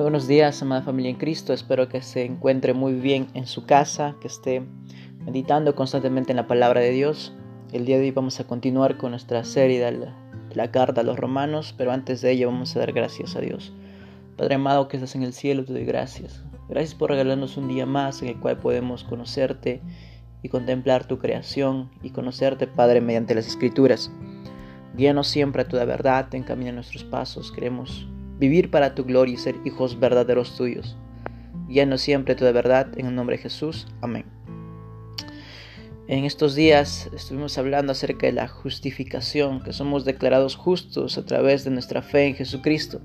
Muy buenos días, amada familia en Cristo. Espero que se encuentre muy bien en su casa, que esté meditando constantemente en la palabra de Dios. El día de hoy vamos a continuar con nuestra serie de la, carta a los romanos, pero antes de ello vamos a dar gracias a Dios. Padre amado que estás en el cielo, te doy gracias. Gracias por regalarnos un día más en el cual podemos conocerte y contemplar tu creación y conocerte, Padre, mediante las escrituras. Guíanos siempre a tu verdad, encamina nuestros pasos. Queremos vivir para tu gloria y ser hijos verdaderos tuyos. Guíanos siempre tu verdad, en el nombre de Jesús. Amén. En estos días estuvimos hablando acerca de la justificación, que somos declarados justos a través de nuestra fe en Jesucristo.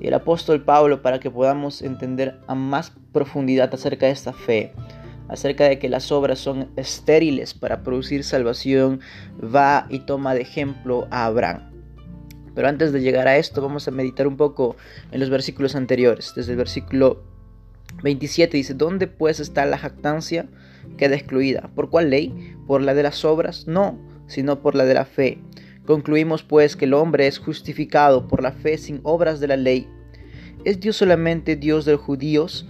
Y el apóstol Pablo, para que podamos entender a más profundidad acerca de esta fe, acerca de que las obras son estériles para producir salvación, va y toma de ejemplo a Abraham. Pero antes de llegar a esto, vamos a meditar un poco en los versículos anteriores. Desde el versículo 27 dice, ¿dónde pues está la jactancia? Queda excluida. ¿Por cuál ley? ¿Por la de las obras? No, sino por la de la fe. Concluimos pues que el hombre es justificado por la fe sin obras de la ley. ¿Es Dios solamente Dios de los judíos?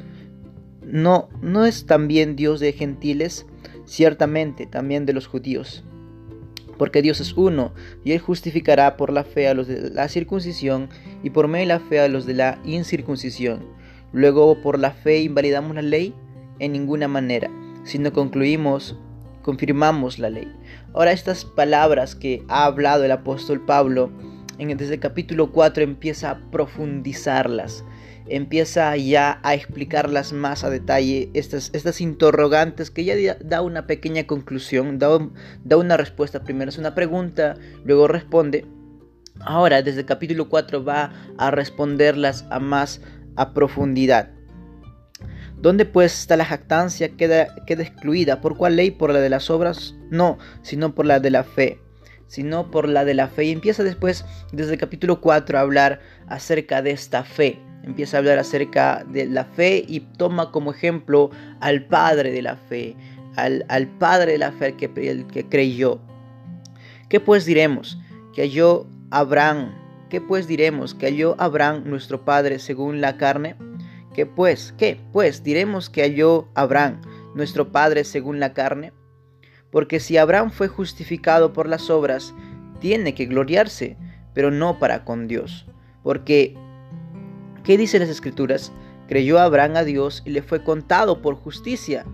No, no es también Dios de gentiles, ciertamente también de los judíos. Porque Dios es uno, y Él justificará por la fe a los de la circuncisión y por medio de la fe a los de la incircuncisión. Luego, por la fe invalidamos la ley en ninguna manera, sino concluimos, confirmamos la ley. Ahora estas palabras que ha hablado el apóstol Pablo, en, desde el capítulo 4 empieza a profundizarlas empieza ya a explicarlas más a detalle, estas, estas interrogantes que ya da una pequeña conclusión, da, da una respuesta. Primero es una pregunta, luego responde. Ahora, desde el capítulo 4 va a responderlas a más a profundidad. ¿Dónde pues está la jactancia? Queda, queda excluida. ¿Por cuál ley? ¿Por la de las obras? No, sino por la de la fe. Sino por la de la fe. Y empieza después, desde el capítulo 4, a hablar acerca de esta fe empieza a hablar acerca de la fe y toma como ejemplo al padre de la fe, al, padre de la fe que, el que creyó. ¿Qué pues diremos? Que halló Abraham. ¿Qué pues diremos? Que halló Abraham nuestro padre según la carne. ¿Qué pues? ¿Qué? Pues diremos que halló Abraham nuestro padre según la carne. Porque si Abraham fue justificado por las obras, tiene que gloriarse, pero no para con Dios. Porque ¿Qué dicen las escrituras? Creyó Abraham a Dios y le fue contado por justicia.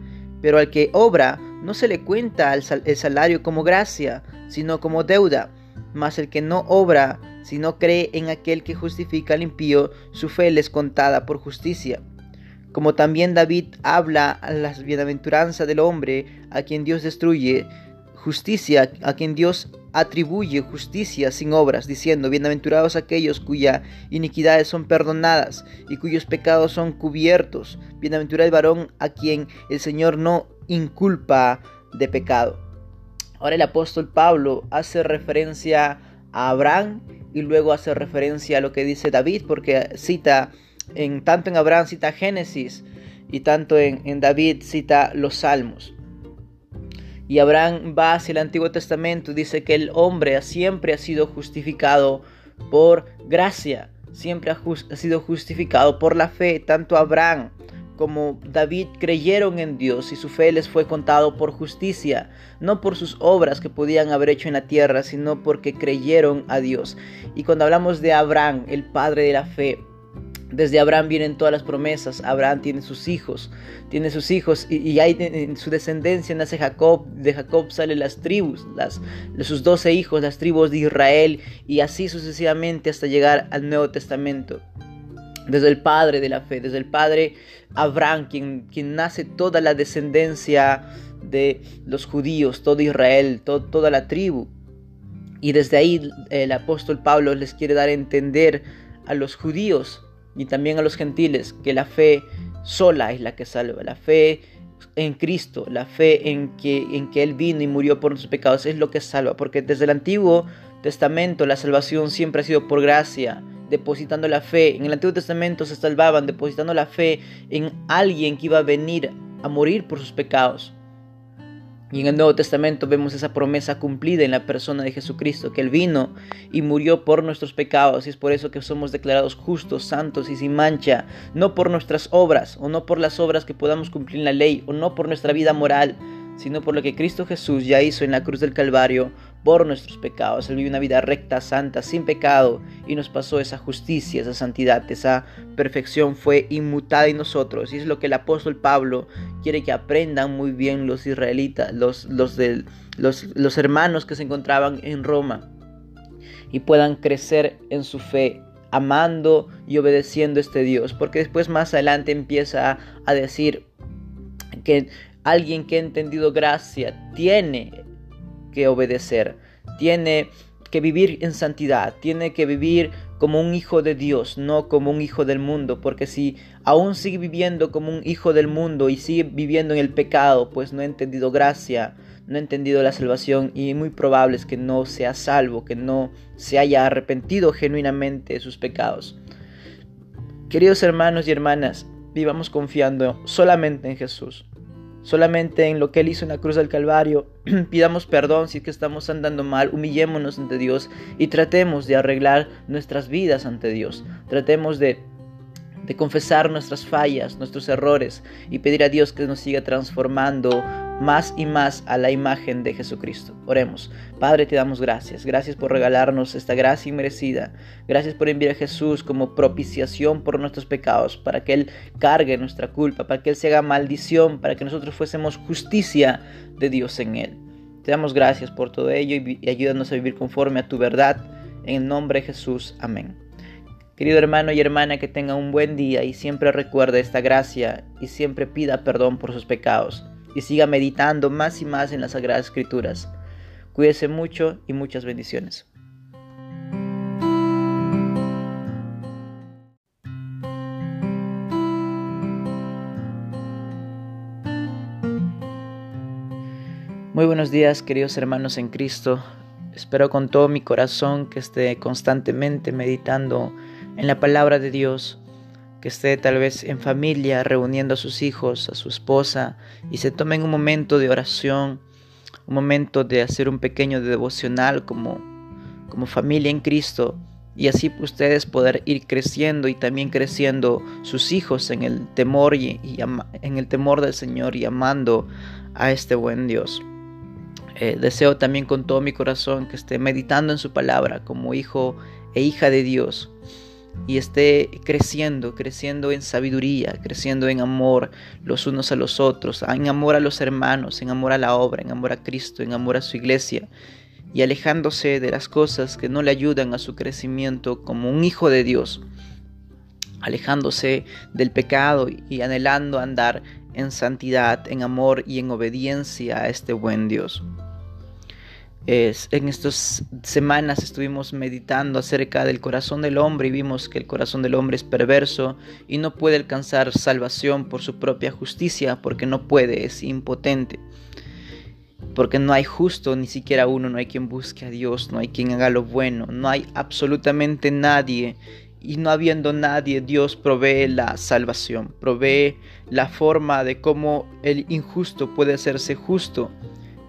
Pero al que obra no se le cuenta el salario como gracia, sino como deuda. Mas el que no obra, sino cree en aquel que justifica al impío, su fe le es contada por justicia. Como también David habla a la bienaventuranza del hombre a quien Dios destruye, justicia a quien Dios atribuye justicia sin obras, diciendo, bienaventurados aquellos cuyas iniquidades son perdonadas y cuyos pecados son cubiertos. Bienaventurado el varón a quien el Señor no inculpa de pecado. Ahora el apóstol Pablo hace referencia a Abraham y luego hace referencia a lo que dice David, porque cita en tanto en Abraham cita Génesis y tanto en, en David cita los Salmos. Y Abraham va hacia el Antiguo Testamento y dice que el hombre siempre ha sido justificado por gracia, siempre ha, sido justificado por la fe. Tanto Abraham como David creyeron en Dios y su fe les fue contado por justicia, no por sus obras que podían haber hecho en la tierra, sino porque creyeron a Dios. Y cuando hablamos de Abraham, el padre de la fe, desde Abraham vienen todas las promesas. Abraham tiene sus hijos, tiene sus hijos y, hay en su descendencia nace Jacob. De Jacob salen las tribus, sus doce hijos, las tribus de Israel y así sucesivamente hasta llegar al Nuevo Testamento. Desde el padre de la fe, desde el padre Abraham, quien, quien nace toda la descendencia de los judíos, todo Israel, toda la tribu. Y desde ahí el apóstol Pablo les quiere dar a entender a los judíos y también a los gentiles que la fe sola es la que salva, la fe en Cristo, la fe en que, en que Él vino y murió por nuestros pecados es lo que salva, porque desde el Antiguo Testamento la salvación siempre ha sido por gracia, depositando la fe. En el Antiguo Testamento se salvaban depositando la fe en alguien que iba a venir a morir por sus pecados. Y en el Nuevo Testamento vemos esa promesa cumplida en la persona de Jesucristo, que Él vino y murió por nuestros pecados, y es por eso que somos declarados justos, santos y sin mancha, no por nuestras obras, o no por las obras que podamos cumplir en la ley, o no por nuestra vida moral, sino por lo que Cristo Jesús ya hizo en la cruz del Calvario por nuestros pecados. Él vivió una vida recta, santa, sin pecado, y nos pasó esa justicia, esa santidad, esa perfección fue inmutada en nosotros. Y es lo que el apóstol Pablo quiere que aprendan muy bien los israelitas, los, los, los, los hermanos que se encontraban en Roma, y puedan crecer en su fe amando y obedeciendo a este Dios, porque después más adelante empieza a decir que alguien que ha entendido gracia tiene que obedecer, tiene que vivir en santidad, tiene que vivir como un hijo de Dios, no como un hijo del mundo, porque si aún sigue viviendo como un hijo del mundo y sigue viviendo en el pecado, pues no ha entendido gracia, no ha entendido la salvación y muy probable es que no sea salvo, que no se haya arrepentido genuinamente de sus pecados. Queridos hermanos y hermanas, vivamos confiando solamente en Jesús solamente en lo que Él hizo en la cruz del Calvario. Pidamos perdón si es que estamos andando mal, humillémonos ante Dios y tratemos de arreglar nuestras vidas ante Dios. Tratemos de de confesar nuestras fallas, nuestros errores y pedir a Dios que nos siga transformando más y más a la imagen de Jesucristo. Oremos. Padre, te damos gracias. Gracias por regalarnos esta gracia inmerecida. Gracias por enviar a Jesús como propiciación por nuestros pecados, para que Él cargue nuestra culpa, para que Él se haga maldición, para que nosotros fuésemos justicia de Dios en Él. Te damos gracias por todo ello y ayúdanos a vivir conforme a tu verdad. En el nombre de Jesús. Amén. Querido hermano y hermana, que tenga un buen día y siempre recuerde esta gracia y siempre pida perdón por sus pecados y siga meditando más y más en las Sagradas Escrituras. Cuídese mucho y muchas bendiciones. Muy buenos días queridos hermanos en Cristo. Espero con todo mi corazón que esté constantemente meditando en la palabra de Dios, que esté tal vez en familia reuniendo a sus hijos, a su esposa, y se tomen un momento de oración, un momento de hacer un pequeño devocional como, como familia en Cristo, y así ustedes poder ir creciendo y también creciendo sus hijos en el temor y, en el temor del Señor y amando a este buen Dios. Eh, deseo también con todo mi corazón que esté meditando en su palabra como hijo e hija de Dios y esté creciendo, creciendo en sabiduría, creciendo en amor los unos a los otros, en amor a los hermanos, en amor a la obra, en amor a Cristo, en amor a su iglesia, y alejándose de las cosas que no le ayudan a su crecimiento como un hijo de Dios, alejándose del pecado y anhelando andar en santidad, en amor y en obediencia a este buen Dios en estas semanas estuvimos meditando acerca del corazón del hombre y vimos que el corazón del hombre es perverso y no puede alcanzar salvación por su propia justicia porque no puede, es impotente. Porque no hay justo, ni siquiera uno, no hay quien busque a Dios, no hay quien haga lo bueno, no hay absolutamente nadie. Y no habiendo nadie, Dios provee la salvación, provee la forma de cómo el injusto puede hacerse justo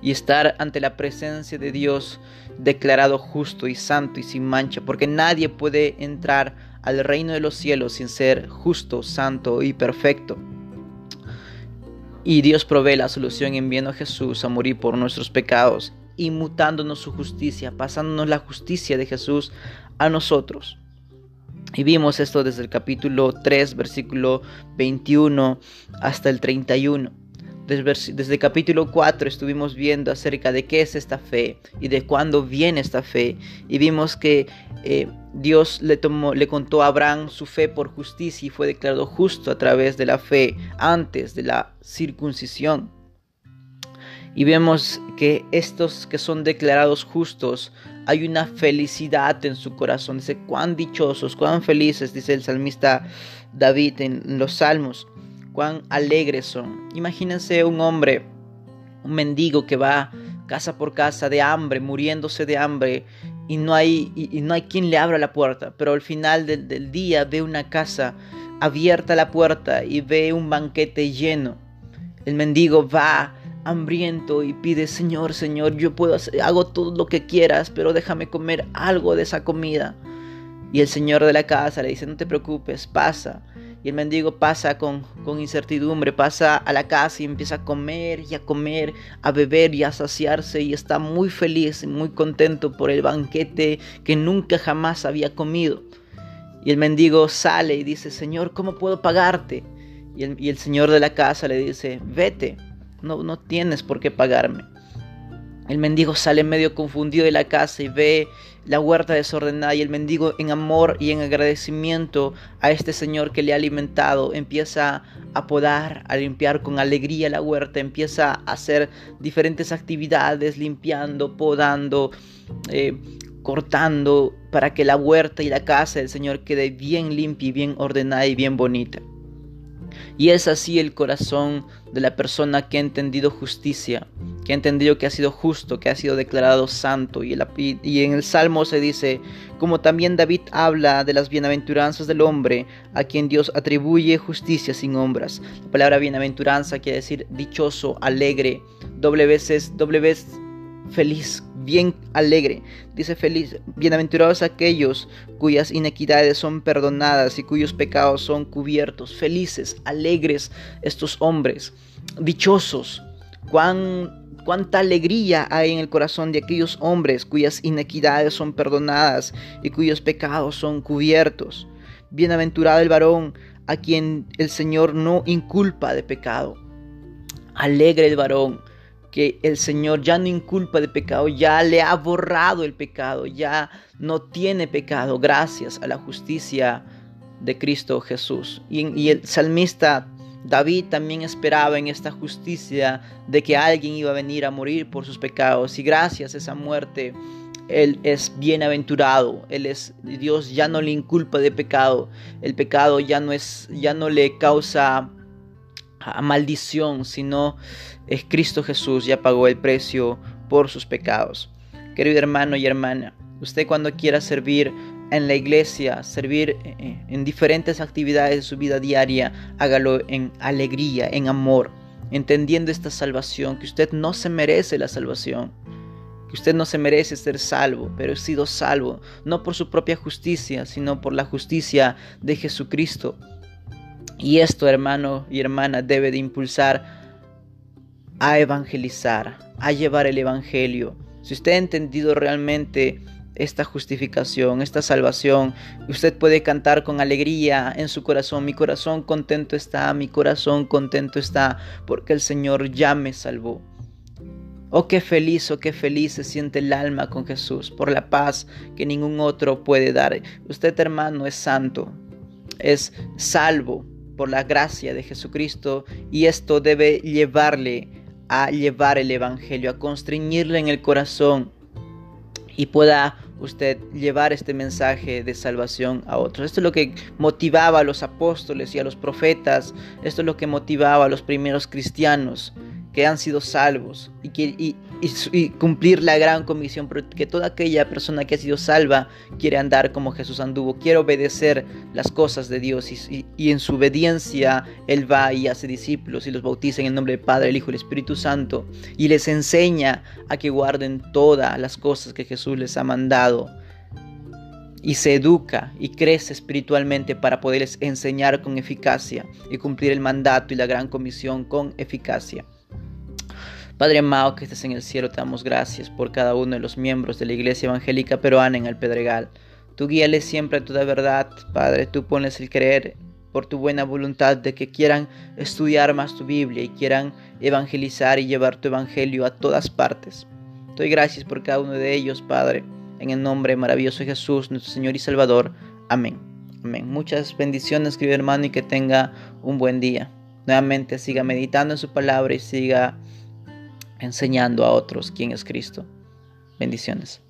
y estar ante la presencia de Dios declarado justo y santo y sin mancha, porque nadie puede entrar al reino de los cielos sin ser justo, santo y perfecto. Y Dios provee la solución enviando a Jesús a morir por nuestros pecados, inmutándonos su justicia, pasándonos la justicia de Jesús a nosotros. Y vimos esto desde el capítulo 3, versículo 21 hasta el 31. Desde, capítulo 4 estuvimos viendo acerca de qué es esta fe y de cuándo viene esta fe. Y vimos que eh, Dios le, le contó a Abraham su fe por justicia y fue declarado justo a través de la fe antes de la circuncisión. Y vemos que estos que son declarados justos, hay una felicidad en su corazón. Dice, cuán dichosos, cuán felices, dice el salmista David en los salmos cuán alegres son. Imagínense un hombre, un mendigo que va casa por casa de hambre, muriéndose de hambre, y no hay, y, no hay quien le abra la puerta, pero al final del, del día ve una casa abierta la puerta y ve un banquete lleno. El mendigo va hambriento y pide, Señor, Señor, yo puedo hacer, hago todo lo que quieras, pero déjame comer algo de esa comida. Y el Señor de la casa le dice, no te preocupes, pasa. Y el mendigo pasa con, con, incertidumbre, pasa a la casa y empieza a comer y a comer, a beber y a saciarse y está muy feliz y muy contento por el banquete que nunca jamás había comido. Y el mendigo sale y dice, Señor, ¿cómo puedo pagarte? Y el, y el Señor de la casa le dice, vete, no, no tienes por qué pagarme. El mendigo sale medio confundido de la casa y ve la huerta desordenada y el mendigo en amor y en agradecimiento a este Señor que le ha alimentado empieza a podar, a limpiar con alegría la huerta, empieza a hacer diferentes actividades, limpiando, podando, eh, cortando, para que la huerta y la casa del Señor quede bien limpia y bien ordenada y bien bonita. Y es así el corazón de la persona que ha entendido justicia, que ha entendido que ha sido justo, que ha sido declarado santo. Y, en el Salmo se dice, como también David habla de las bienaventuranzas del hombre, a quien Dios atribuye justicia sin hombras. La palabra bienaventuranza quiere decir dichoso, alegre, doble veces, doble vez feliz, bien alegre. Dice feliz, bienaventurados aquellos cuyas inequidades son perdonadas y cuyos pecados son cubiertos. Felices, alegres estos hombres, dichosos. Cuán, cuánta alegría hay en el corazón de aquellos hombres cuyas inequidades son perdonadas y cuyos pecados son cubiertos. Bienaventurado el varón a quien el Señor no inculpa de pecado. Alegre el varón que el Señor ya no inculpa de pecado, ya le ha borrado el pecado, ya no tiene pecado gracias a la justicia de Cristo Jesús. Y, el salmista David también esperaba en esta justicia de que alguien iba a venir a morir por sus pecados. Y gracias a esa muerte él es bienaventurado, él es Dios ya no le inculpa de pecado, el pecado ya no es ya no le causa maldición, sino es Cristo Jesús, ya pagó el precio por sus pecados. Querido hermano y hermana, usted cuando quiera servir en la iglesia, servir eh, en diferentes actividades de su vida diaria, hágalo en alegría, en amor, entendiendo esta salvación, que usted no se merece la salvación, que usted no se merece ser salvo, pero ha sido salvo, no por su propia justicia, sino por la justicia de Jesucristo. Y esto, hermano y hermana, debe de impulsar a evangelizar, a llevar el Evangelio. Si usted ha entendido realmente esta justificación, esta salvación, usted puede cantar con alegría en su corazón, mi corazón contento está, mi corazón contento está, porque el Señor ya me salvó. Oh, qué feliz, oh, qué feliz se siente el alma con Jesús, por la paz que ningún otro puede dar. Usted, hermano, es santo, es salvo por la gracia de Jesucristo y esto debe llevarle a llevar el Evangelio, a constreñirle en el corazón y pueda usted llevar este mensaje de salvación a otros. Esto es lo que motivaba a los apóstoles y a los profetas, esto es lo que motivaba a los primeros cristianos que han sido salvos y, que, y, cumplir la gran comisión, porque toda aquella persona que ha sido salva quiere andar como Jesús anduvo, quiere obedecer las cosas de Dios y, en su obediencia Él va y hace discípulos y los bautiza en el nombre del Padre, el Hijo y el Espíritu Santo y les enseña a que guarden todas las cosas que Jesús les ha mandado y se educa y crece espiritualmente para poderles enseñar con eficacia y cumplir el mandato y la gran comisión con eficacia. Padre amado que estés en el cielo, te damos gracias por cada uno de los miembros de la Iglesia Evangélica Peruana en el Pedregal. Tú guíales siempre a toda verdad, Padre, tú pones el creer por tu buena voluntad de que quieran estudiar más tu Biblia y quieran evangelizar y llevar tu Evangelio a todas partes. Doy gracias por cada uno de ellos, Padre, en el nombre maravilloso de Jesús, nuestro Señor y Salvador. Amén. Amén. Muchas bendiciones, querido hermano, y que tenga un buen día. Nuevamente siga meditando en su palabra y siga enseñando a otros quién es Cristo. Bendiciones.